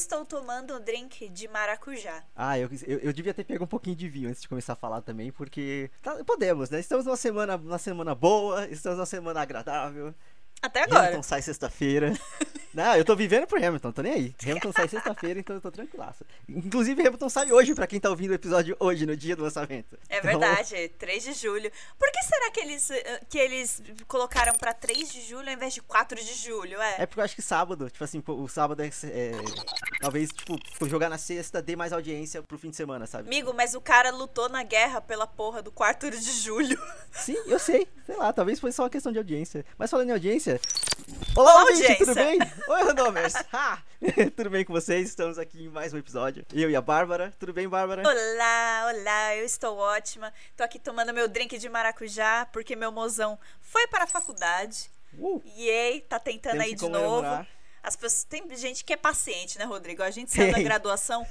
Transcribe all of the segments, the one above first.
Estou tomando um drink de maracujá. Ah, eu, eu, eu devia ter pego um pouquinho de vinho antes de começar a falar também, porque tá- podemos, né? Estamos numa semana, numa semana boa, estamos numa semana agradável. Até agora. Hamilton sai sexta-feira. Não, eu tô vivendo pro Hamilton, tô nem aí. Hamilton sai sexta-feira, então eu tô tranquilaço. Inclusive, Hamilton sai hoje, pra quem tá ouvindo o episódio hoje, no dia do lançamento. É Então, verdade, 3 de julho. Por que será que eles, eh, que eles colocaram pra 3 de julho ao invés de 4 de julho? É. É porque eu acho que sábado, tipo assim, o sábado é, é- Talvez, tipo, jogar na sexta dê mais audiência pro fim de semana, sabe? Amigo, mas o cara lutou na guerra pela porra do 4 de julho. Sim, eu sei. Sei lá, talvez foi só uma questão de audiência. Mas falando em audiência. Olá, Olá, ouvinte, tudo bem? Oi, Randomers! Ha! tudo bem com vocês? Estamos aqui em mais um episódio. Eu e a Bárbara. Tudo bem, Bárbara? Olá, olá, eu estou ótima. Tô aqui tomando meu drink de maracujá porque meu mozão foi para a faculdade. Uh, Yay, tá tentando aí de novo. As pessoas, tem gente que é paciente, né, Rodrigo? A gente saiu da graduação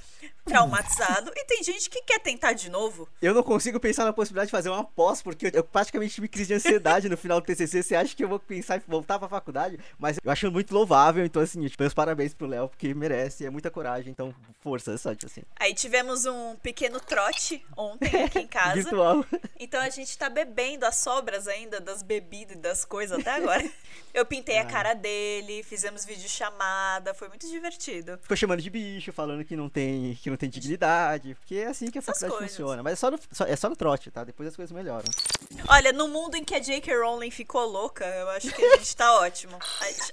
traumatizado e tem gente que quer tentar de novo. Eu não consigo pensar na possibilidade de fazer uma pós, porque eu, eu praticamente tive crise de ansiedade no final do TCC. Você acha que eu vou pensar em voltar pra faculdade? Mas eu acho muito louvável, então assim, tipo, meus parabéns pro Léo, porque merece, é muita coragem, então força, só tipo assim. Aí tivemos um pequeno trote ontem aqui em casa. Virtual. Então a gente tá bebendo as sobras ainda das bebidas e das coisas até agora. Eu pintei a Ah. cara dele, fizemos videochamada, foi muito divertido. Ficou chamando de bicho, falando que não tem, que não tem dignidade, porque é assim que a Essas faculdade coisas. funciona. Mas é só, no, só- é só no trote, tá? Depois as coisas melhoram. Olha, no mundo em que a J.K. Rowling ficou louca, eu acho que a gente tá ótimo.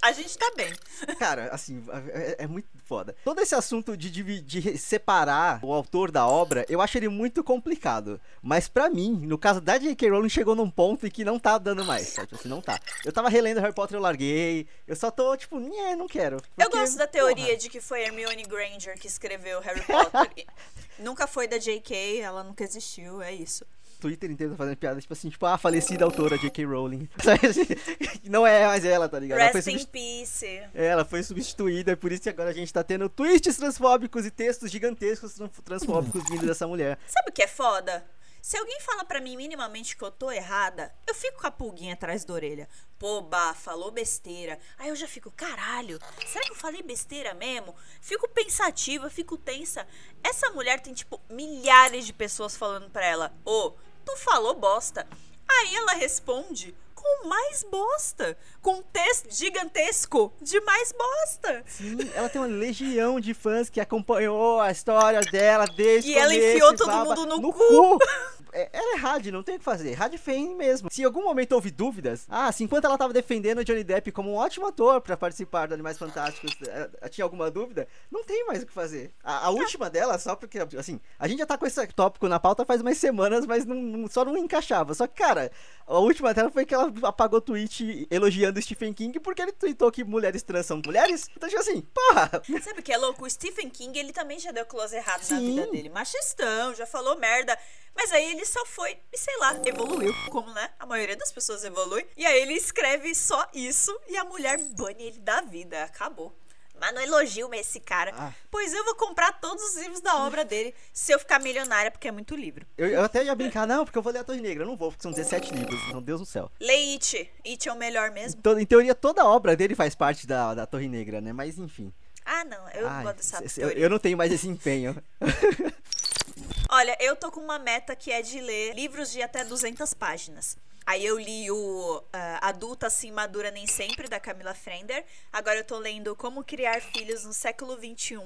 A, a gente tá bem. Cara, assim, é, é muito foda. Todo esse assunto de, divi- de separar o autor da obra, eu acho ele muito complicado. Mas pra mim, no caso da J.K. Rowling, chegou num ponto em que não tá dando mais, sabe? Assim, não tá. Eu tava relendo Harry Potter, eu larguei. Eu só tô, tipo, nhé, não quero. Eu Porque, gosto da teoria porra. de que foi Hermione Granger que escreveu Harry Potter. nunca foi da J.K., ela nunca existiu, é isso. Twitter inteiro tá fazendo piada, tipo assim, tipo, ah, falecida autora J.K. Rowling. Assim? não é mais ela, tá ligado? Ela foi, Rest in peace. ela foi substituída, é por isso que agora a gente tá tendo tweets transfóbicos e textos gigantescos tran- transfóbicos vindo dessa mulher. Sabe o que é foda? Se alguém fala pra mim minimamente que eu tô errada, eu fico com a pulguinha atrás da orelha. Pô, bah, falou besteira. Aí eu já fico, caralho, será que eu falei besteira mesmo? Fico pensativa, fico tensa. Essa mulher tem, tipo, milhares de pessoas falando pra ela: Ô, tu falou bosta. Aí ela responde com mais bosta. Com um texto gigantesco de mais bosta. Sim, ela tem uma legião de fãs que acompanhou a história dela desde E ela enfiou todo baba, mundo no cu. É, ela é rádio, não tem o que fazer. Rádio feio mesmo. Se em algum momento houve dúvidas, ah, se enquanto ela tava defendendo o Johnny Depp como um ótimo ator pra participar do Animais Fantásticos, eh, tinha alguma dúvida, não tem mais o que fazer. A, a última dela, só porque, assim, a gente já tá com esse tópico na pauta faz umas semanas, mas não, só não encaixava. Só que, cara, a última dela foi que ela apagou o tweet elogiando o Stephen King porque ele tweetou que mulheres trans são mulheres. Então, tipo assim, porra, Sabe o que é louco? O Stephen King, ele também já deu close errado na Sim. vida dele. Machistão, já falou merda. Mas aí ele só foi, e sei lá, evoluiu. Como, né? A maioria das pessoas evolui. E aí ele escreve só isso e a mulher bane ele da vida. Acabou. Mas não elogio esse cara. Ah. Pois eu vou comprar todos os livros da obra dele se eu ficar milionária, porque é muito livro. Eu, eu até ia brincar, não, porque eu vou ler a Torre Negra. Eu não vou, porque são 17 livros. Meu Deus do céu. Lê It. It é o melhor mesmo. Então, em teoria, toda a obra dele faz parte da, da Torre Negra, né? Mas enfim. Ah, não. Eu Ai, gosto dessa eu, eu não tenho mais esse empenho. Olha, eu tô com uma meta que é de ler livros de até 200 páginas. Aí eu li o ah, Adulta Assim Madura Nem Sempre, da Camila Frender. Agora eu tô lendo Como Criar Filhos no Século XXI,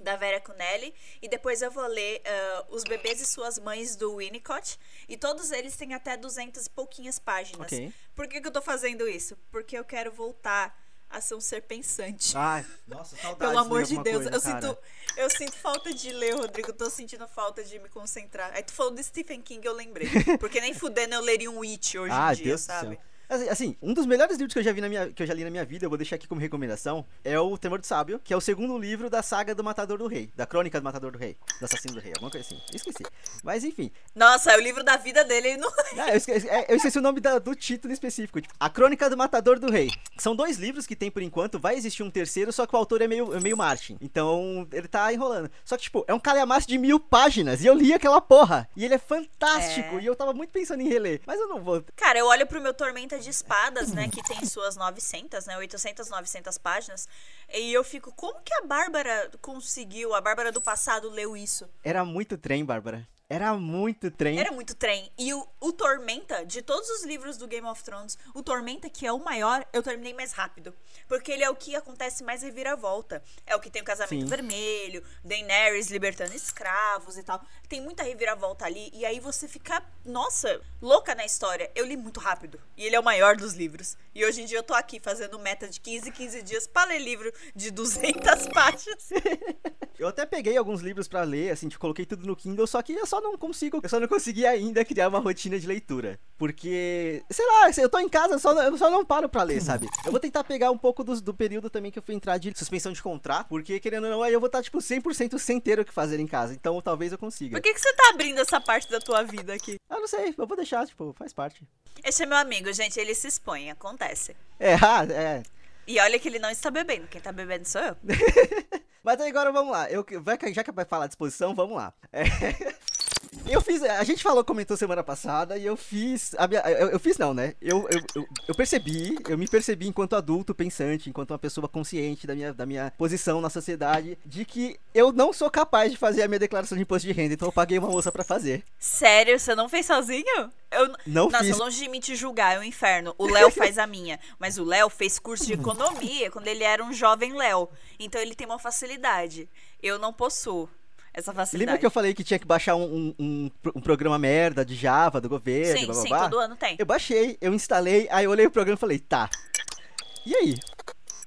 da Vera Cunelli. E depois eu vou ler ah, Os Bebês e Suas Mães, do Winnicott. E todos eles têm até 200 e pouquinhas páginas. Ok. Por que, que eu tô fazendo isso? Porque eu quero voltar a ser um ser pensante. Ai, nossa, saudades. Pelo amor de Deus, coisa, eu cara. sinto, eu sinto falta de ler, Rodrigo. Tô sentindo falta de me concentrar. Aí tu falou do Stephen King, eu lembrei. Porque nem fudendo eu leria um It hoje Ah, em dia, Deus do sabe? céu. Assim, assim, um dos melhores livros que eu já vi na minha, que eu já li na minha vida, eu vou deixar aqui como recomendação, é o Temor do Sábio, que é o segundo livro da saga do Matador do Rei, da Crônica do Matador do Rei, do Assassino do Rei, alguma coisa assim. Esqueci. Mas enfim, Nossa, é o livro da vida dele. Ele não... Ah, eu, esqueci, é, eu esqueci o nome da- do título específico. Tipo, A Crônica do Matador do Rei. São dois livros que tem por enquanto. Vai existir um terceiro, só que o autor é meio, é meio Martin. Então, ele tá enrolando. Só que, tipo, é um calhamaço de mil páginas. E eu li aquela porra. E ele é fantástico. É. E eu tava muito pensando em reler. Mas eu não vou. Cara, eu olho pro meu Tormenta De Espadas, né, que tem suas 900, né, 800, 900 páginas. E eu fico, como que a Bárbara conseguiu, a Bárbara do passado leu isso? Era muito trem, Bárbara. Era muito trem. Era muito trem. E o, o Tormenta, de todos os livros do Game of Thrones, o Tormenta, que é o maior, eu terminei mais rápido. Porque ele é o que acontece mais reviravolta. É o que tem o casamento Sim. vermelho, Daenerys libertando escravos e tal. Tem muita reviravolta ali. E aí você fica, nossa, louca na história. Eu li muito rápido. E ele é o maior dos livros. E hoje em dia eu tô aqui fazendo meta de 15, 15 dias pra ler livro de 200 páginas. Eu até peguei alguns livros pra ler, assim, tipo, coloquei tudo no Kindle, só que eu só não consigo, eu só não consegui ainda criar uma rotina de leitura. Porque, sei lá, eu tô em casa, eu só, eu só não paro pra ler, sabe? Eu vou tentar pegar um pouco do, do período também que eu fui entrar de suspensão de contrato, porque querendo ou não, aí eu vou estar, tipo, 100% sem ter o que fazer em casa. Então talvez eu consiga. Por que, que você tá abrindo essa parte da tua vida aqui? Ah, não sei, eu vou deixar, tipo, faz parte. Esse é meu amigo, gente. Ele se expõe, acontece. É, ah, é. E olha que ele não está bebendo. Quem tá bebendo sou eu. Mas agora vamos lá. Eu, já que vai falar de exposição, vamos lá. É. Eu fiz. A gente falou, comentou semana passada, e eu fiz. minha- eu, eu fiz não, né? Eu, eu, eu, percebi, eu me percebi enquanto adulto pensante, enquanto uma pessoa consciente da minha, da minha posição na sociedade, de que eu não sou capaz de fazer a minha declaração de imposto de renda, então eu paguei uma moça pra fazer. Sério, você não fez sozinho? Eu Não Nossa, fiz. longe de mim te julgar, é um inferno. O Léo faz a minha. Mas o Léo fez curso de economia quando ele era um jovem Léo. Então ele tem uma facilidade. Eu não possuo essa facilidade. Lembra que eu falei que tinha que baixar um, um, um, um programa merda de Java, do governo, Sim, blá, sim, blá, blá? todo ano tem. Eu baixei, eu instalei, aí eu olhei o programa e falei, tá. E aí?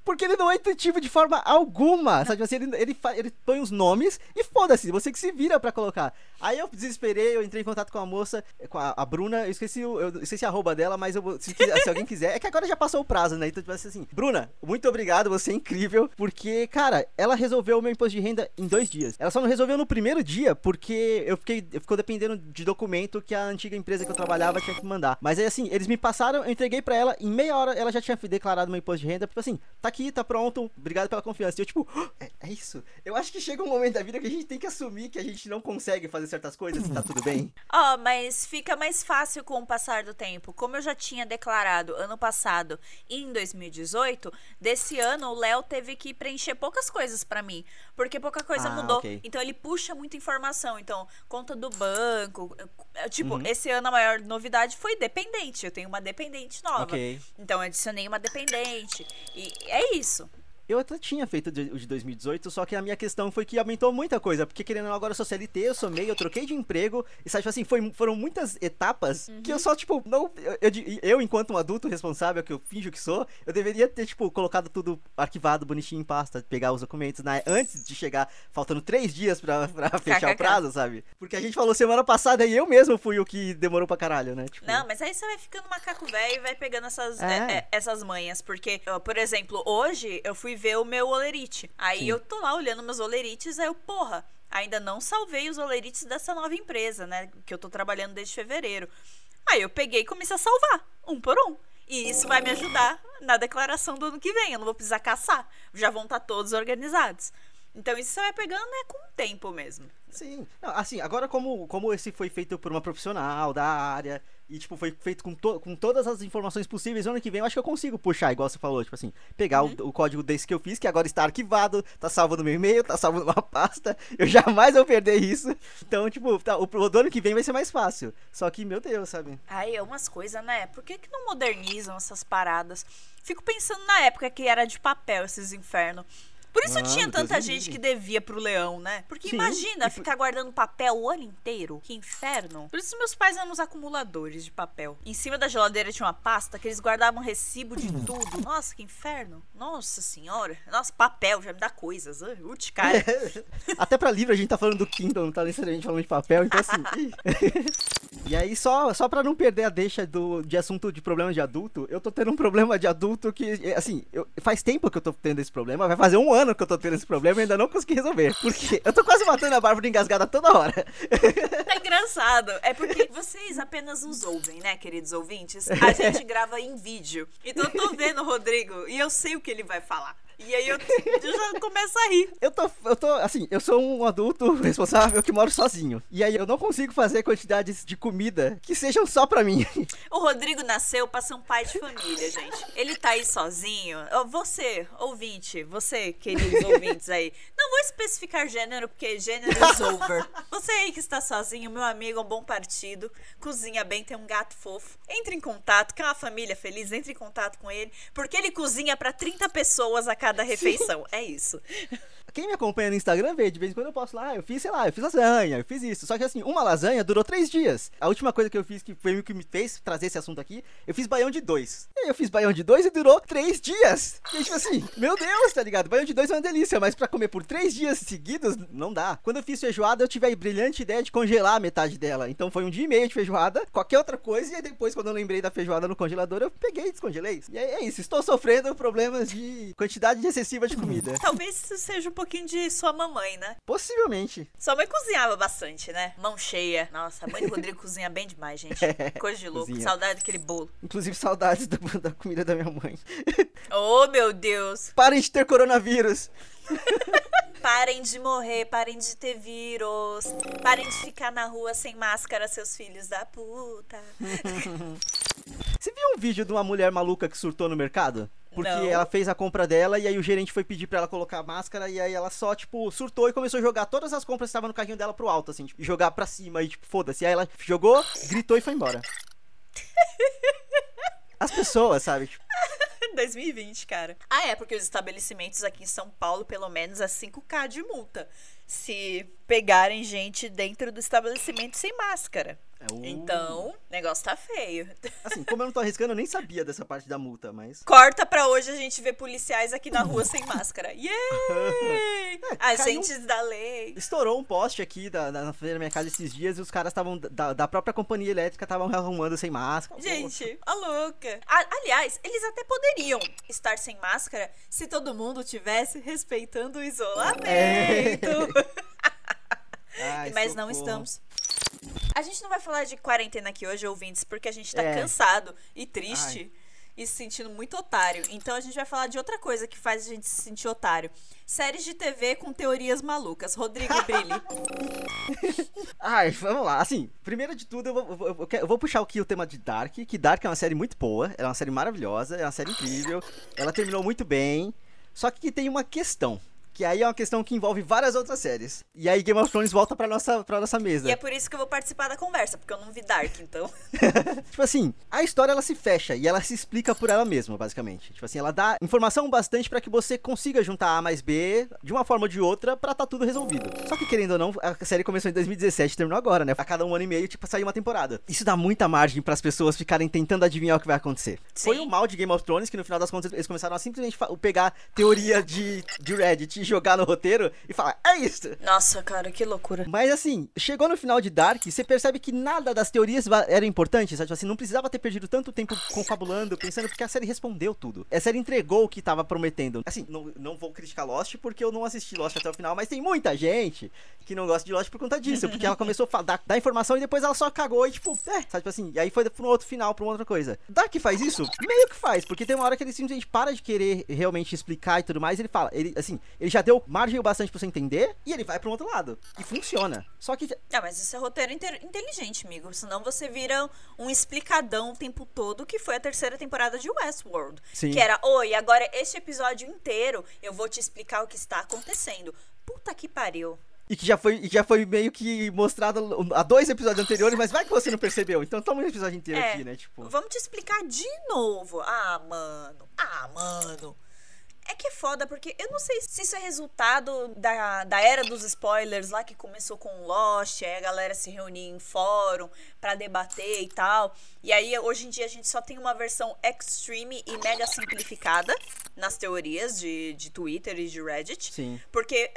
Porque ele não é intuitivo de forma alguma. Sabe assim, ele, ele, ele põe os nomes e foda-se, você que se vira pra colocar. Aí eu desesperei, eu entrei em contato com a moça, com a, a Bruna, eu esqueci, eu esqueci a arroba dela, mas eu, se, se alguém quiser. É que agora já passou o prazo, né? Então, tipo assim, Bruna, muito obrigado, você é incrível. Porque, cara, ela resolveu o meu imposto de renda em dois dias. Ela só não resolveu no primeiro dia, porque eu fiquei, eu ficou dependendo de documento que a antiga empresa que eu trabalhava tinha que mandar. Mas aí, assim, eles me passaram, eu entreguei pra ela, em meia hora ela já tinha declarado meu imposto de renda. Tipo assim, tá aqui, tá pronto, obrigado pela confiança. E eu, tipo, é, é isso. Eu acho que chega um momento da vida que a gente tem que assumir que a gente não consegue fazer certas coisas e tá tudo bem. Ó, mas fica mais fácil com o passar do tempo. Como eu já tinha declarado ano passado e em 2018, desse ano o Léo teve que preencher poucas coisas pra mim, porque pouca coisa Ah, mudou. ok. Então ele puxa muita informação. Então, conta do banco, é, tipo, Uhum. esse ano a maior novidade foi dependente. Eu tenho uma dependente nova. Ok. Então adicionei uma dependente. E é isso. Eu até tinha feito o de 2018, só que a minha questão foi que aumentou muita coisa. Porque querendo ou agora eu sou CLT, eu sou eu troquei de emprego. E sabe, tipo assim, foi, foram muitas etapas que eu só, tipo, não. Eu, eu, eu, enquanto um adulto responsável, que eu finjo que sou, eu deveria ter, tipo, colocado tudo arquivado bonitinho em pasta, pegar os documentos né, antes de chegar, faltando três dias pra, pra fechar o prazo, sabe? Porque a gente falou semana passada e eu mesmo fui o que demorou pra caralho, né? Tipo, Não, mas aí você vai ficando macaco velho e vai pegando essas, É. é, é, essas manhas. Porque, por exemplo, hoje eu fui ver o meu olerite. Aí Sim. eu tô lá olhando meus olerites, aí eu, porra, ainda não salvei os olerites dessa nova empresa, né? Que eu tô trabalhando desde fevereiro. Aí eu peguei e comecei a salvar, um por um. E isso vai me ajudar na declaração do ano que vem. Eu não vou precisar caçar. Já vão estar todos organizados. Então isso você vai pegando é com o tempo mesmo. Sim. Não, assim, agora como, como esse foi feito por uma profissional da área e, tipo, foi feito com, to- com todas as informações possíveis, ano que vem eu acho que eu consigo puxar, igual você falou, tipo assim, pegar Uhum. o, o código desse que eu fiz, que agora está arquivado, tá salvo no meu e-mail, tá salvo numa pasta, eu jamais vou perder isso. Então, tipo, tá, o, o do ano que vem vai ser mais fácil. Só que, meu Deus, sabe? Ai, é umas coisas, né? Por que, que não modernizam essas paradas? Fico pensando na época que era de papel esses infernos. Por isso Ah, tinha tanta gente que devia pro leão, né? Porque Sim, imagina ficar guardando papel o ano inteiro. Que inferno. Por isso meus pais eram uns acumuladores de papel. Em cima da geladeira tinha uma pasta que eles guardavam recibo de Uhum. tudo. Nossa, que inferno. Nossa senhora. Nossa, papel já me dá coisas. Uti, cara. Até pra livro a gente tá falando do Kindle, não tá necessariamente falando de papel, então assim. e aí, só, só pra não perder a deixa do, de assunto de problema de adulto, eu tô tendo um problema de adulto que, assim, eu- faz tempo que eu tô tendo esse problema, vai fazer um ano que eu tô tendo esse problema e ainda não consegui resolver. Porque eu tô quase matando a Bárbara engasgada toda hora. É engraçado. É porque vocês apenas nos ouvem, né, queridos ouvintes? A gente grava em vídeo. Então eu tô vendo o Rodrigo e eu sei o que ele vai falar. E aí eu, eu já começo a rir. Eu tô, eu tô, assim, eu sou um adulto responsável que moro sozinho. E aí eu não consigo fazer quantidades de comida que sejam só pra mim. O Rodrigo nasceu pra ser um pai de família, gente. Ele tá aí sozinho. Você, ouvinte, você, queridos ouvintes aí. Não vou especificar gênero, porque gênero is over. Você aí que está sozinho, meu amigo, é um bom partido. Cozinha bem, tem um gato fofo. Entre em contato, quer uma família feliz, entre em contato com ele. Porque ele cozinha pra 30 pessoas a cada refeição. É isso. Quem me acompanha no Instagram vê, de vez em quando eu posto lá, "Ah, eu fiz, sei lá, eu fiz lasanha, eu fiz isso. Só que assim, uma lasanha durou três dias. A última coisa que eu fiz, que foi o que me fez trazer esse assunto aqui, eu fiz baião de dois. E aí eu fiz baião de dois e durou três dias. E tipo assim, meu Deus, tá ligado? Baião de dois é uma delícia, mas pra comer por três dias seguidos, não dá. Quando eu fiz feijoada, eu tive a brilhante ideia de congelar metade dela. Então foi um dia e meio de feijoada, qualquer outra coisa, e aí depois, quando eu lembrei da feijoada no congelador, eu peguei e descongelei. E aí é isso, estou sofrendo problemas de quantidade excessiva de comida. Talvez isso seja um pouquinho de sua mamãe, né? Possivelmente. Sua mãe cozinhava bastante, né? Mão cheia. Nossa, a mãe do Rodrigo cozinha bem demais, gente. Coisa de louco. cozinha. Saudade daquele bolo. Inclusive saudades da, da comida da minha mãe. Oh, meu Deus. Parem de ter coronavírus. Parem de morrer, parem de ter vírus. Parem de ficar na rua sem máscara, seus filhos da puta. Você viu um vídeo de uma mulher maluca que surtou no mercado? Porque Não. ela fez a compra dela e aí o gerente foi pedir pra ela colocar a máscara e aí ela só, tipo, surtou e começou a jogar todas as compras que estavam no carrinho dela pro alto, assim, tipo, e jogar pra cima e, tipo, foda-se. Aí ela jogou, gritou e foi embora. As pessoas, sabe? Tipo, 2020, cara. Ah, é, porque os estabelecimentos aqui em São Paulo, pelo menos, é 5K de multa. Se pegarem gente dentro do estabelecimento sem máscara. É o- Então, o negócio tá feio. Assim, como eu não tô arriscando, eu nem sabia dessa parte da multa, mas. Corta pra hoje a gente ver policiais aqui na rua sem máscara. Yay! caiu- Agentes da lei. Estourou um poste aqui da, da, na frente da minha casa esses dias e os caras estavam. Da, da própria companhia elétrica estavam arrumando sem máscara. Gente, a louca. A- aliás, eles até poderiam estar sem máscara se todo mundo tivesse respeitando o isolamento. Ai, Mas não socorro. estamos. A gente não vai falar de quarentena aqui hoje, ouvintes, porque a gente tá É. cansado e triste e se sentindo muito otário. Então a gente vai falar de outra coisa que faz a gente se sentir otário. Séries de TV com teorias malucas. Rodrigo Brilli. Ai, vamos lá. Assim, primeiro de tudo, eu vou, eu vou- eu quero- eu vou puxar aqui o tema de Dark, que Dark é uma série muito boa, é uma série maravilhosa, é uma série incrível, ela terminou muito bem, só que tem uma questão, que aí é uma questão que envolve várias outras séries. E aí Game of Thrones volta pra nossa, pra nossa mesa. e é por isso que eu vou participar da conversa, porque eu não vi Dark, então. Tipo assim, a história ela se fecha e ela se explica por ela mesma, basicamente. Tipo assim, ela dá informação bastante pra que você consiga juntar A mais B de uma forma ou de outra pra tá tudo resolvido. Só que querendo ou não, a série começou em 2017 e terminou agora, né? A cada um ano e meio, tipo, saiu uma temporada. Isso dá muita margem pras pessoas ficarem tentando adivinhar o que vai acontecer. Foi Sim. o mal de Game of Thrones que no final das contas eles começaram a simplesmente pegar teoria de, de Reddit jogar no roteiro e falar, é isso! Nossa, cara, que loucura. Mas assim, chegou no final de Dark, você percebe que nada das teorias era importante, sabe? Tipo Assim, não precisava ter perdido tanto tempo confabulando, pensando, porque a série respondeu tudo. A série entregou o que tava prometendo. Assim, não, não vou criticar Lost porque eu não assisti Lost até o final, mas tem muita gente que não gosta de Lost por conta disso, porque ela começou a dar, dar informação e depois ela só cagou e tipo, é, sabe? Tipo assim, e aí foi pra um outro final, pra uma outra coisa. Dark faz isso? Meio que faz, porque tem uma hora que ele simplesmente para de querer realmente explicar e tudo mais, ele fala, ele, assim, ele já deu margem bastante pra você entender e ele vai um outro lado. E funciona. Só que Ah, mas isso é roteiro inte- inteligente, amigo. Senão você vira um explicadão o tempo todo, que foi a terceira temporada de Westworld. Sim. Que era, oi, agora este episódio inteiro eu vou te explicar o que está acontecendo. Puta que pariu. E que já foi, e já foi meio que mostrado há dois episódios anteriores, mas vai que você não percebeu. Então toma um episódio inteiro É, aqui, né? Tipo. Vamos te explicar de novo. Ah, mano. Ah, mano. É que é foda, porque eu não sei se isso é resultado da, da era dos spoilers lá que começou com Lost, aí a galera se reunia em fórum pra debater e tal. E aí hoje em dia a gente só tem uma versão extreme e mega simplificada nas teorias de, de Twitter e de Reddit. Sim. Porque,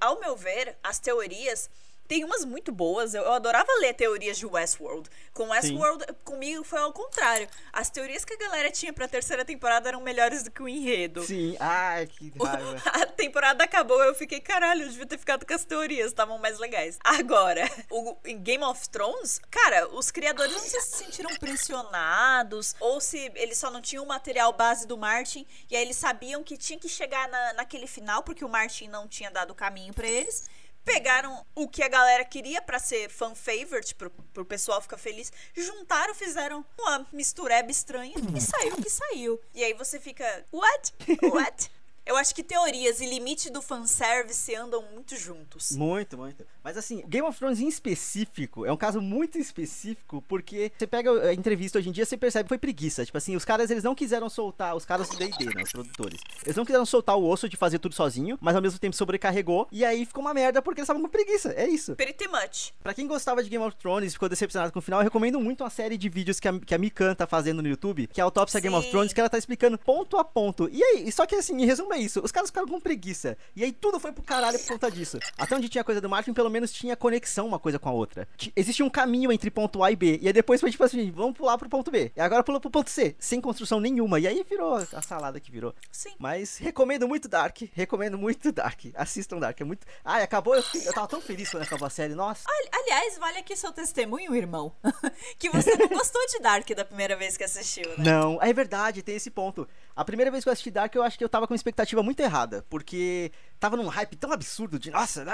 ao meu ver, as teorias tem umas muito boas. Eu, eu adorava ler teorias de Westworld. Com Westworld, comigo foi ao contrário. As teorias que a galera tinha pra terceira temporada eram melhores do que o enredo. Sim, ai, que raiva. A temporada acabou, eu fiquei, caralho, eu devia ter ficado com as teorias, estavam mais legais. Agora, o, em Game of Thrones, cara, os criadores não sei se se sentiram pressionados ou se eles só não tinham o material base do Martin e aí eles sabiam que tinha que chegar na, naquele final porque o Martin não tinha dado o caminho pra eles. Pegaram o que a galera queria pra ser fan favorite, pro, pro pessoal ficar feliz, juntaram, fizeram uma mistureba estranha e saiu que saiu. E aí você fica, what? What? Eu acho que teorias e limite do fanservice andam muito juntos. Muito, muito. Mas assim, Game of Thrones em específico é um caso muito específico porque você pega a entrevista hoje em dia, você percebe que foi preguiça. Tipo assim, os caras eles não quiseram soltar, os caras do D&D, né, os produtores. Eles não quiseram soltar o osso de fazer tudo sozinho, mas ao mesmo tempo sobrecarregou e aí ficou uma merda porque eles estavam com preguiça. É isso. Pretty much. Pra quem gostava de Game of Thrones e ficou decepcionado com o final, eu recomendo muito uma série de vídeos que a, que a Mikan tá fazendo no YouTube, que é a Autópsia Game of. Thrones, que ela tá explicando ponto a ponto. E aí, só que assim, em resumo é isso, os caras ficaram com preguiça. E aí tudo foi pro caralho por conta disso. Até onde tinha coisa do Martin, pelo menos tinha conexão uma coisa com a outra. Ti- Existia um caminho entre ponto A e B. E aí depois foi tipo assim, vamos pular pro ponto B. E agora pulou pro ponto C, sem construção nenhuma. E aí virou a salada que virou. Sim. Mas recomendo muito Dark. Recomendo muito Dark. Assistam Dark. É muito. Ai, acabou. Eu, eu tava tão feliz quando acabou a série. Nossa. Ali- Aliás, vale aqui seu testemunho, irmão. que você não gostou de Dark da primeira vez que assistiu, né? Não, é verdade, tem esse ponto. A primeira vez que eu assisti Dark, eu acho que eu tava com uma expectativa muito errada. Porque tava num hype tão absurdo de. Nossa.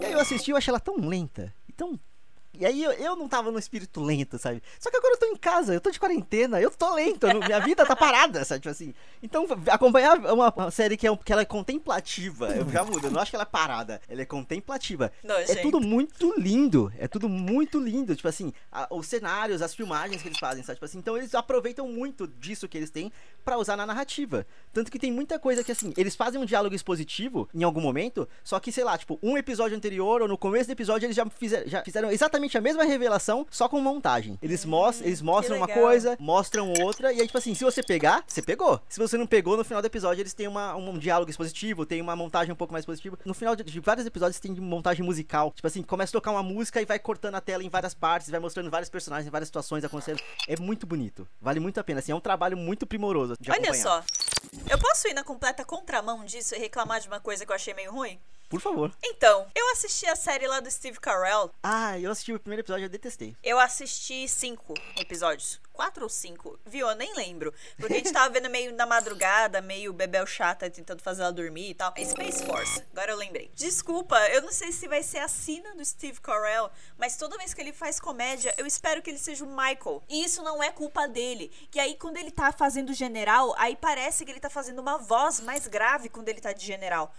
E aí eu assisti e achei ela tão lenta. E tão. E aí eu, eu não tava no espírito lento, sabe? Só que agora eu tô em casa, eu tô de quarentena, eu tô lento, eu não- minha vida tá parada, sabe? Tipo assim. Então, acompanhar uma, uma série que, é, um- que ela é contemplativa, eu já mudo, eu não acho que ela é parada, ela é contemplativa. É Nojento. tudo muito lindo, é tudo muito lindo, tipo assim, a- os cenários, as filmagens que eles fazem, sabe? Tipo assim, então eles aproveitam muito disso que eles têm pra usar na narrativa. Tanto que tem muita coisa que assim, eles fazem um diálogo expositivo em algum momento, só que sei lá, tipo, um episódio anterior ou no começo do episódio eles já, fizer- já fizeram exatamente a mesma revelação, só com montagem. Eles, mostram, eles mostram uma coisa, mostram outra, e aí, tipo assim, se você pegar, você pegou. Se você não pegou, no final do episódio eles têm uma, um diálogo expositivo, tem uma montagem um pouco mais positiva. No final de, de vários episódios tem montagem musical. Tipo assim, começa a tocar uma música e vai cortando a tela em várias partes, vai mostrando vários personagens em várias situações acontecendo. É muito bonito. Vale muito a pena. Assim, é um trabalho muito primoroso Olha acompanhar. só. Eu posso ir na completa contramão disso e reclamar de uma coisa que eu achei meio ruim? Por favor. Então, eu assisti a série lá do Steve Carell. Ah, eu assisti o primeiro episódio e eu detestei. Eu assisti cinco episódios. Quatro ou cinco? Viu? Eu nem lembro. Porque a gente tava vendo meio na madrugada, meio bebel chata, tentando fazer ela dormir e tal. Space Force. Agora eu lembrei. Desculpa, eu não sei se vai ser a sina do Steve Carell, mas toda vez que ele faz comédia, eu espero que ele seja o Michael. E isso não é culpa dele. E aí, quando ele tá fazendo general, aí parece que ele tá fazendo uma voz mais grave quando ele tá de general.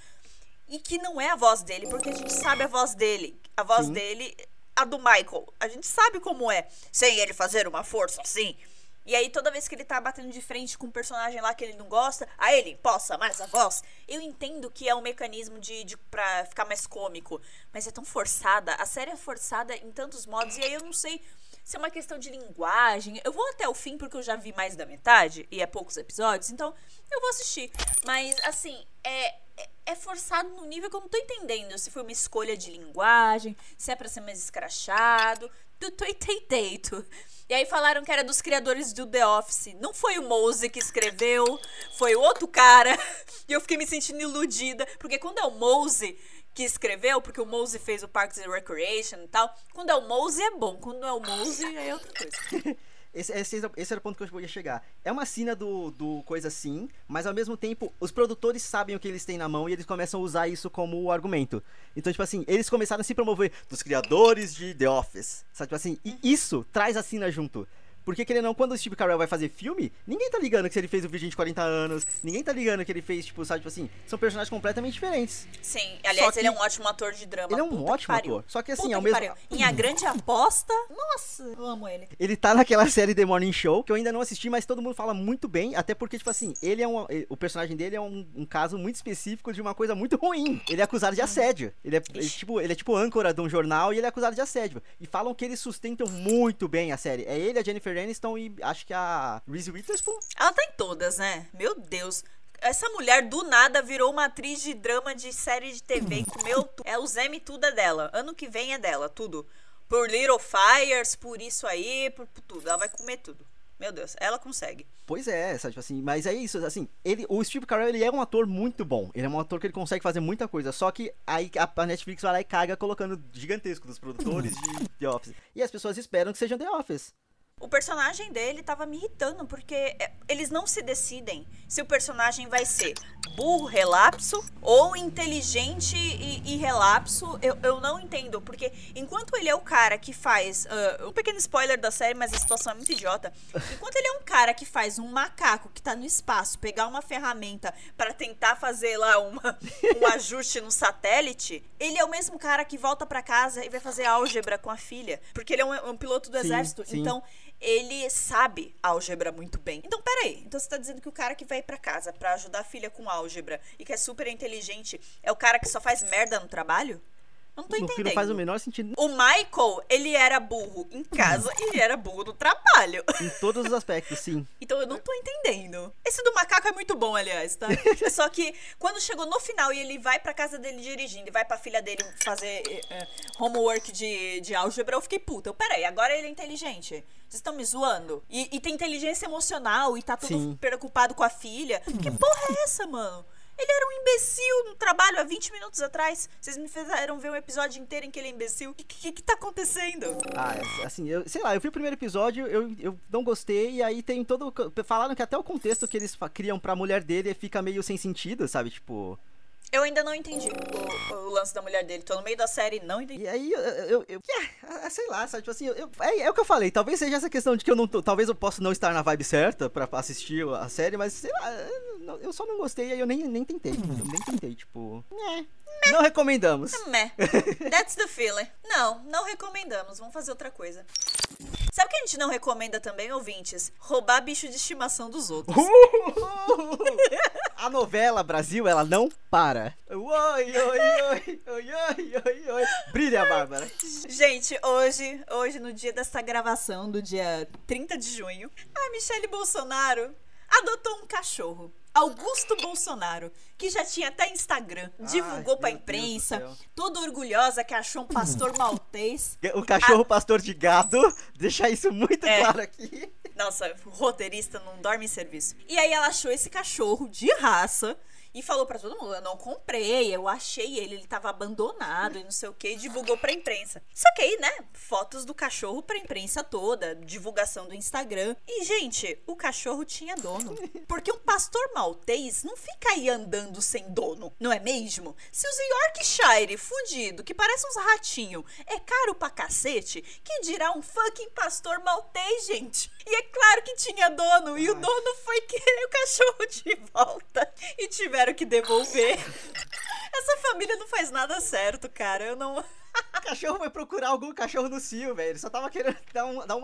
E que não é a voz dele, porque a gente sabe a voz dele. A voz Sim. dele, a do Michael. A gente sabe como é, sem ele fazer uma força assim. E aí, toda vez que ele tá batendo de frente com um personagem lá que ele não gosta, aí ele possa mais a voz. Eu entendo que é um mecanismo de, de pra ficar mais cômico, mas é tão forçada. A série é forçada em tantos modos, e aí eu não sei se é uma questão de linguagem. Eu vou até o fim porque eu já vi mais da metade, e é poucos episódios, então eu vou assistir. Mas, assim, é, é, forçado no nível que eu não tô entendendo se foi uma escolha de linguagem, se é pra ser mais escrachado. Tu tô entendendo. E aí falaram que era dos criadores do The Office. Não foi o Mose que escreveu, foi outro cara. E eu fiquei me sentindo iludida, porque quando é o Mose que escreveu, porque o Mose fez o Parks and Recreation e tal, quando é o Mose é bom, quando não é o Mose é outra coisa. Esse, esse, esse era o ponto que eu ia chegar. É uma cena do, do coisa assim, mas ao mesmo tempo, os produtores sabem o que eles têm na mão e eles começam a usar isso como argumento. Então, tipo assim, eles começaram a se promover dos criadores de The Office. Sabe, tipo assim, e isso traz a cena junto. Porque, querendo ou não, quando o Steve Carell vai fazer filme, ninguém tá ligando que ele fez o Virgem de 40 anos, ninguém tá ligando que ele fez, tipo, sabe, tipo assim, são personagens completamente diferentes. Sim, aliás, Só ele é que- um ótimo ator de drama. Ele é um que ótimo ator. Só que assim, Puta o que mesmo. pariu. Em A Grande Aposta, nossa, eu amo ele. Ele tá naquela série The Morning Show, que eu ainda não assisti, mas todo mundo fala muito bem, até porque, tipo assim, ele é um. eh, O personagem dele é um, um caso muito específico de uma coisa muito ruim. Ele é acusado de assédio. Ele é, ele, tipo, ele é tipo âncora de um jornal e ele é acusado de assédio. E falam que eles sustentam muito bem a série. É ele, a Jennifer Aniston e acho que a Reese Witherspoon. Ela tá em todas, né? Meu Deus. Essa mulher do nada virou uma atriz de drama de série de TV comeu. É o Zeme, tudo é dela. Ano que vem é dela, tudo. Por Little Fires, por isso aí, por, por tudo. Ela vai comer tudo. Meu Deus, ela consegue. Pois é, sabe, tipo assim, mas é isso, assim, ele, o Steve Carell, ele é um ator muito bom, ele é um ator que ele consegue fazer muita coisa, só que aí a, a Netflix vai lá e caga colocando gigantesco dos produtores de The Office, e as pessoas esperam que sejam The Office. O personagem dele tava me irritando, porque é, eles não se decidem se o personagem vai ser burro, relapso, ou inteligente e, e relapso. Eu, eu não entendo, porque enquanto ele é o cara que faz. ah, um pequeno spoiler da série, mas a situação é muito idiota. Enquanto ele é um cara que faz um macaco que tá no espaço pegar uma ferramenta para tentar fazer lá uma, um ajuste no satélite, ele é o mesmo cara que volta para casa e vai fazer álgebra com a filha. Porque ele é um, um piloto do Sim, exército. sim. Então, ele sabe álgebra muito bem. Então, peraí. Então você tá dizendo que o cara que vai pra casa pra ajudar a filha com álgebra e que é super inteligente é o cara que só faz merda no trabalho? Eu não tô no entendendo. não faz o menor sentido O Michael, ele era burro em casa e ele era burro no trabalho. em todos os aspectos, sim. Então eu não tô entendendo. Esse do macaco é muito bom, aliás, tá? Só que quando chegou no final e ele vai pra casa dele dirigindo e vai pra filha dele fazer eh, eh, homework de, de álgebra, eu fiquei puta. Eu, peraí, agora ele é inteligente. Vocês estão me zoando? E, e tem inteligência emocional e tá todo Sim. preocupado com a filha. Que porra é essa, mano? Ele era um imbecil no trabalho há 20 minutos atrás. Vocês me fizeram ver um episódio inteiro em que ele é imbecil. O que, que, que tá acontecendo? Ah, assim, eu, sei lá, eu vi o primeiro episódio, eu, eu não gostei, e aí tem todo. Falaram que até o contexto que eles criam pra mulher dele fica meio sem sentido, sabe? Tipo. Eu ainda não entendi o, o lance da mulher dele. Tô no meio da série e não entendi. E aí, eu, eu, eu- é, sei lá, sabe, tipo assim, eu, é, é o que eu falei, talvez seja essa questão de que eu não tô, talvez eu possa não estar na vibe certa pra assistir a série, mas sei lá, eu, só não gostei aí eu nem, nem tentei, eu nem tentei, tipo, não recomendamos. Meh. That's the feeling. Não, não recomendamos. Vamos fazer outra coisa. Sabe o que a gente não recomenda também, ouvintes? Roubar bicho de estimação dos outros. A novela Brasil, ela não para. Oi, oi, oi, oi, oi, oi, oi. Brilha, Bárbara. Gente, hoje, hoje, no dia desta gravação, do dia 30 de junho, a Michelle Bolsonaro adotou um cachorro. Augusto Bolsonaro, que já tinha até Instagram, divulgou pra Deus do imprensa, toda orgulhosa que achou um pastor maltês. O cachorro pastor de gado, deixar isso muito É. claro aqui. Nossa, o roteirista não dorme em serviço. E aí ela achou esse cachorro de raça e falou pra todo mundo: eu não comprei, eu achei ele, ele tava abandonado e não sei o que, e divulgou pra imprensa. Só que aí, né, fotos do cachorro pra imprensa toda, divulgação do Instagram. E, gente, o cachorro tinha dono. Porque um pastor maltês não fica aí andando sem dono, não é mesmo? Se os Yorkshire fudido, que parece uns ratinhos, é caro pra cacete, que dirá um fucking pastor maltês, gente? E é claro que tinha dono, e o dono foi querer o cachorro de volta e tiveram que devolver. Essa família não faz nada certo, cara. Eu não. O cachorro vai procurar algum cachorro no cio, velho. Ele só tava querendo dar, um, dar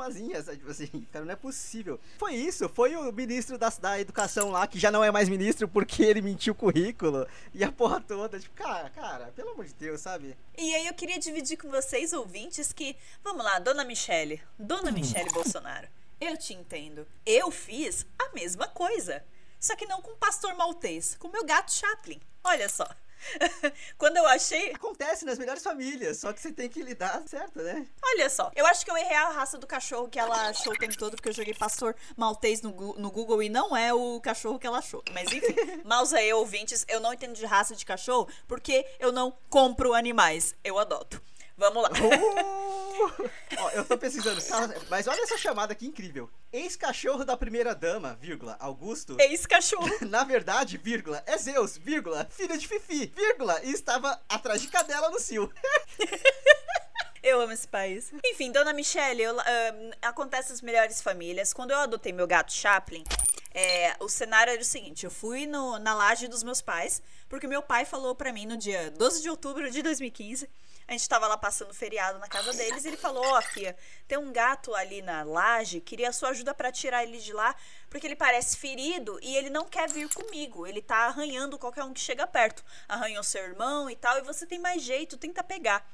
sabe? Tipo assim, cara, não é possível. Foi isso, foi o ministro da, da educação lá, que já não é mais ministro porque ele mentiu o currículo. E a porra toda. Tipo, cara, cara, pelo amor de Deus, sabe? E aí eu queria dividir com vocês, ouvintes, que. Vamos lá, dona Michele. Dona Michele Bolsonaro. Eu te entendo. Eu fiz a mesma coisa. Só que não com o pastor maltês, com o meu gato Chaplin. Olha só. Quando eu achei. Acontece nas melhores famílias, só que você tem que lidar certo, né? Olha só, eu acho que eu errei a raça do cachorro que ela achou o tempo todo, porque eu joguei pastor maltês no, no Google e não é o cachorro que ela achou. Mas enfim, maus aí, ouvintes, eu não entendo de raça de cachorro porque eu não compro animais, eu adoto. Vamos lá. Uh! Ó, eu tô pesquisando, cara, mas olha essa chamada aqui incrível. Ex-cachorro da primeira dama, vírgula, Augusto. Eis cachorro. Na verdade, vírgula, é Zeus, vírgula, filho de Fifi, vírgula, e estava atrás de cadela no cio. Eu amo esse país. Enfim, Dona Michelle, eu, acontece nas melhores famílias. Quando eu adotei meu gato Chaplin, é, o cenário era o seguinte: eu fui no- na laje dos meus pais, porque meu pai falou pra mim no dia 12 de outubro de 2015. A gente tava lá passando feriado na casa deles e ele falou: Ó, Fia, tem um gato ali na laje, queria a sua ajuda pra tirar ele de lá, porque ele parece ferido e ele não quer vir comigo. Ele tá arranhando qualquer um que chega perto. Arranhou seu irmão e tal, e você tem mais jeito, tenta pegar.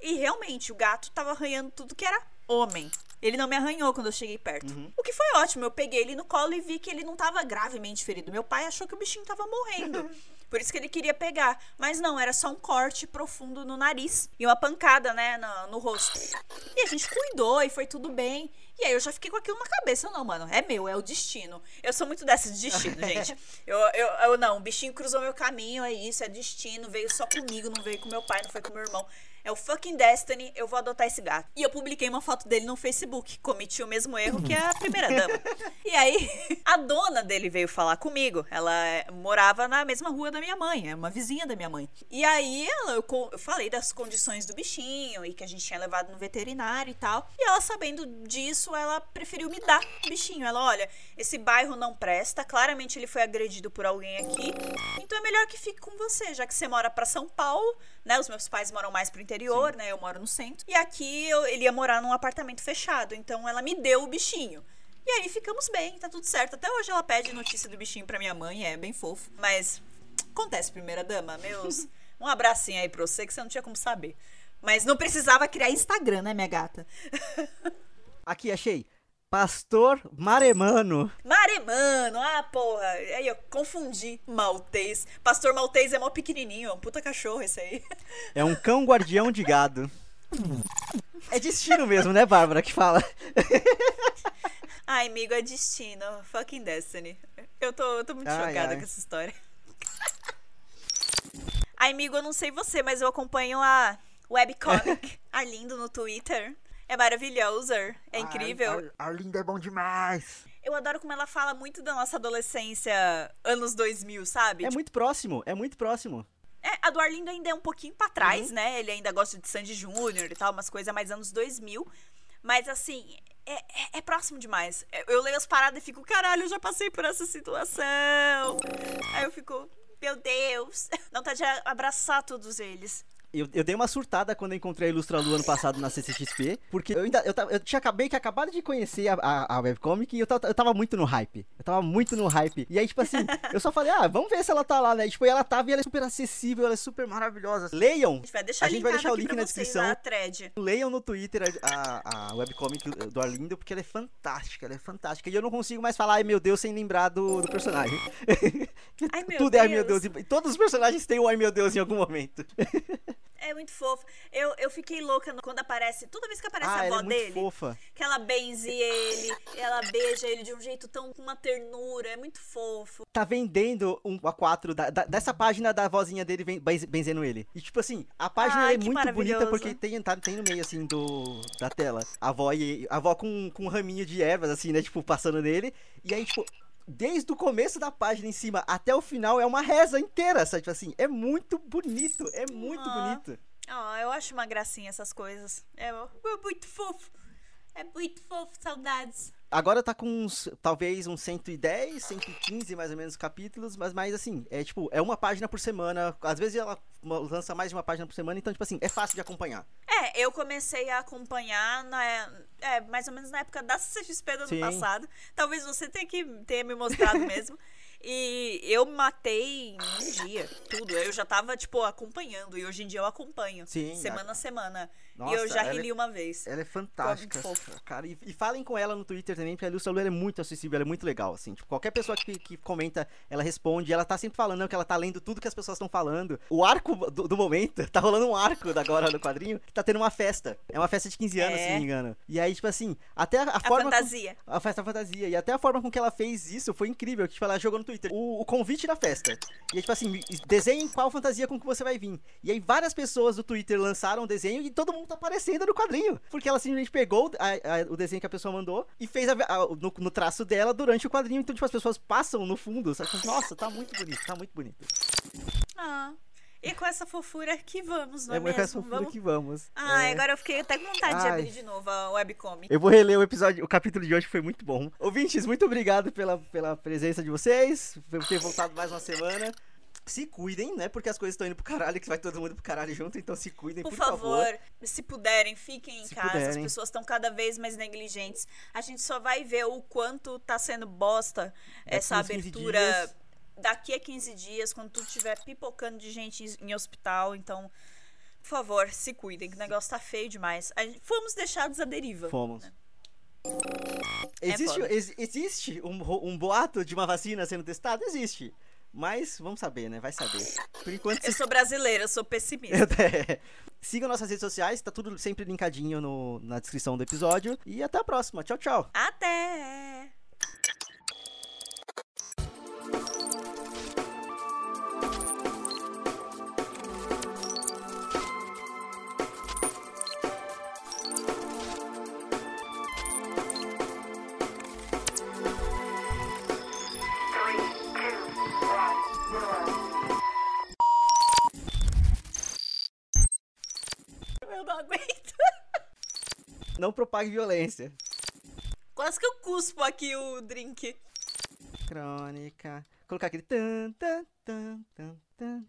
E realmente, o gato tava arranhando tudo que era homem. Ele não me arranhou quando eu cheguei perto. O que foi ótimo. Eu peguei ele no colo e vi que ele não tava gravemente ferido. Meu pai achou que o bichinho tava morrendo. Por isso que ele queria pegar. Mas não, era só um corte profundo no nariz. E uma pancada, né, no, no rosto. E a gente cuidou e foi tudo bem. E aí eu já fiquei com aquilo na cabeça. Não, mano, é meu, é o destino. Eu sou muito dessa de destino, gente. Eu, eu, eu não, o bichinho cruzou meu caminho, é isso, é destino. Veio só comigo, não veio com meu pai, não foi com meu irmão. É o fucking Destiny, eu vou adotar esse gato. E eu publiquei uma foto dele no Facebook. Cometi o mesmo erro que a primeira dama. E aí, a dona dele veio falar comigo. Ela é, morava na mesma rua da minha mãe, é uma vizinha da minha mãe. E aí, ela, eu, eu falei das condições do bichinho e que a gente tinha levado no veterinário e tal. E ela, sabendo disso, ela preferiu me dar o bichinho. Ela, olha, esse bairro não presta, claramente ele foi agredido por alguém aqui. Então é melhor que fique com você, já que você mora pra São Paulo, né? Os meus pais moram mais pro interior, né? Eu moro no centro. E aqui eu- ele ia morar num apartamento fechado. Então ela me deu o bichinho. E aí ficamos bem, tá tudo certo. Até hoje ela pede notícia do bichinho pra minha mãe, é bem fofo. Mas acontece, primeira dama, meus. Um abracinho aí pra você que você não tinha como saber. Mas não precisava criar Instagram, né, minha gata? Aqui, achei. Pastor Maremano. Maremano, ah, porra. Aí eu confundi. Maltês. Pastor Maltês é mó pequenininho, é um puta cachorro esse aí. É um cão guardião de gado. É destino mesmo, né, Bárbara, que fala. Ai, amigo, é destino. Fucking Destiny. Eu tô, eu tô muito Ai, chocada ai. com essa história. Ai, amigo, eu não sei você, mas eu acompanho a webcomic Arlindo no Twitter. É maravilhoso, é incrível. Arlindo é bom demais. Eu adoro como ela fala muito da nossa adolescência, anos 2000, sabe? É muito próximo, é muito próximo. É, a do Arlindo ainda é um pouquinho pra trás, né? Ele ainda gosta de Sandy Júnior e tal, umas coisas mais anos 2000. Mas, assim, é, é- é próximo demais. Eu leio as paradas e fico, caralho, eu já passei por essa situação. Aí eu fico, meu Deus. Não tá de abraçar todos eles. Eu, eu dei uma surtada quando eu encontrei a Ilustra Lu ano passado na CCXP, porque eu ainda eu, eu tinha acabei que acabado de conhecer a, a, a webcomic e eu tava, eu tava muito no hype. Eu tava muito no hype. E aí, tipo assim, eu só falei, ah, vamos ver se ela tá lá, né? E, tipo, ela tava e ela é super acessível, ela é super maravilhosa. Leiam! A gente vai deixar, A gente vai deixar o link na descrição. Thread. Leiam no Twitter a, a, webcomic do, do Arlindo, porque ela é fantástica, ela é fantástica. E eu não consigo mais falar, ai meu Deus, sem lembrar do, do personagem. Ai, meu Tudo é ai meu Deus. Deus. E todos os personagens têm o ai meu Deus em algum momento. É muito fofo. Eu, eu fiquei louca quando aparece. Toda vez que aparece ah, a ela avó é muito dele. fofa. Que ela benze ele, ela beija ele de um jeito tão com uma ternura, é muito fofo. tá vendendo um A4 da- da- dessa página da vozinha dele benzendo ele. E tipo assim, a página Ai, é muito bonita porque tem, tá, tem no meio assim do da tela. A avó, e, a avó com, com um raminho de ervas assim, né, tipo, passando nele. E aí, tipo, desde o começo da página em cima até o final é uma reza inteira, sabe? Tipo assim, é muito bonito, é muito Ah. bonito. Ah, eu acho uma gracinha essas coisas. É, é muito fofo. É muito fofo, saudades. Agora tá com uns, talvez uns 110, 115 mais ou menos capítulos, mas mais assim, é tipo, é uma página por semana. Às vezes ela lança mais de uma página por semana, então, tipo assim, é fácil de acompanhar. É, eu comecei a acompanhar na, é, mais ou menos na época da CXP do ano Sim. passado. Talvez você tenha que tenha me mostrado mesmo. E eu matei um dia, tudo. Eu já tava, tipo, acompanhando. E hoje em dia eu acompanho. Sim, Semana a semana. E Nossa, eu já ela é- reli uma vez. Ela é fantástica, cara. E, e falem com ela no Twitter também, porque a Lúcia Lu é muito acessível, ela é muito legal, assim. Tipo, qualquer pessoa que, que comenta, ela responde. Ela tá sempre falando que ela tá lendo tudo que as pessoas estão falando. O arco do, do momento, tá rolando um arco agora no quadrinho, que tá tendo uma festa. É uma festa de 15 anos, É. se não me engano. E aí, tipo assim, até a, a A forma... com- fantasia. a festa fantasia. E até a forma com que ela fez isso foi incrível. Que, tipo, ela jogou no Twitter o, o convite da festa. E aí, tipo assim, desenhem qual fantasia com que você vai vir. E aí várias pessoas do Twitter lançaram o desenho e todo mundo tá aparecendo no quadrinho. Porque ela simplesmente pegou a- a- o desenho que a pessoa mandou e fez a- no, no traço dela durante o quadrinho. Então, tipo, as pessoas passam no fundo. Sabe? Nossa, tá muito bonito, tá muito bonito. Ah. E com essa fofura que vamos, não é, É, com mesmo? essa fofura vamos... que vamos. Ai, É. agora eu fiquei até com vontade de Ai. abrir de novo a webcomic. Eu vou reler o episódio, o capítulo de hoje foi muito bom. Ouvintes, muito obrigado pela, pela presença de vocês, por ter voltado mais uma semana. Se cuidem, né? Porque as coisas estão indo pro caralho, que vai todo mundo pro caralho junto, então se cuidem, Por, por, favor, se puderem, fiquem em Se casa. puderem. As pessoas estão cada vez mais negligentes. A gente só vai ver o quanto tá sendo bosta essa uns 15 abertura dias. daqui a 15 dias, quando tudo estiver pipocando de gente em, hospital. Então, por favor, se cuidem, que o negócio tá feio demais. Fomos deixados à deriva. Fomos. né? Existe, ex- existe um, um boato de uma vacina sendo testada? Existe. Mas vamos saber, né? Vai saber. Por enquanto, Eu sou brasileira, eu sou pessimista. É. Sigam nossas redes sociais, tá tudo sempre linkadinho no- na descrição do episódio. E até a próxima. Tchau, tchau. Até! Não propague violência. Quase que eu cuspo aqui o drink. Crônica. Colocar aquele. Tan, tan, tan, tan, tan.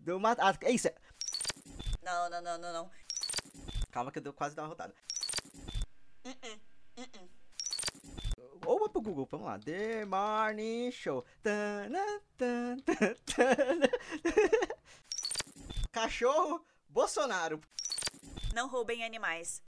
Deu uma. Ah, é isso. Não, não, não, não, não. Calma que eu deu quase dar uma rodada. Uh-uh, uh-uh. Ou vai pro Google, vamos lá. The Morning Show. Tana, tan, tan, tan. Cachorro Bolsonaro. Não roubem animais.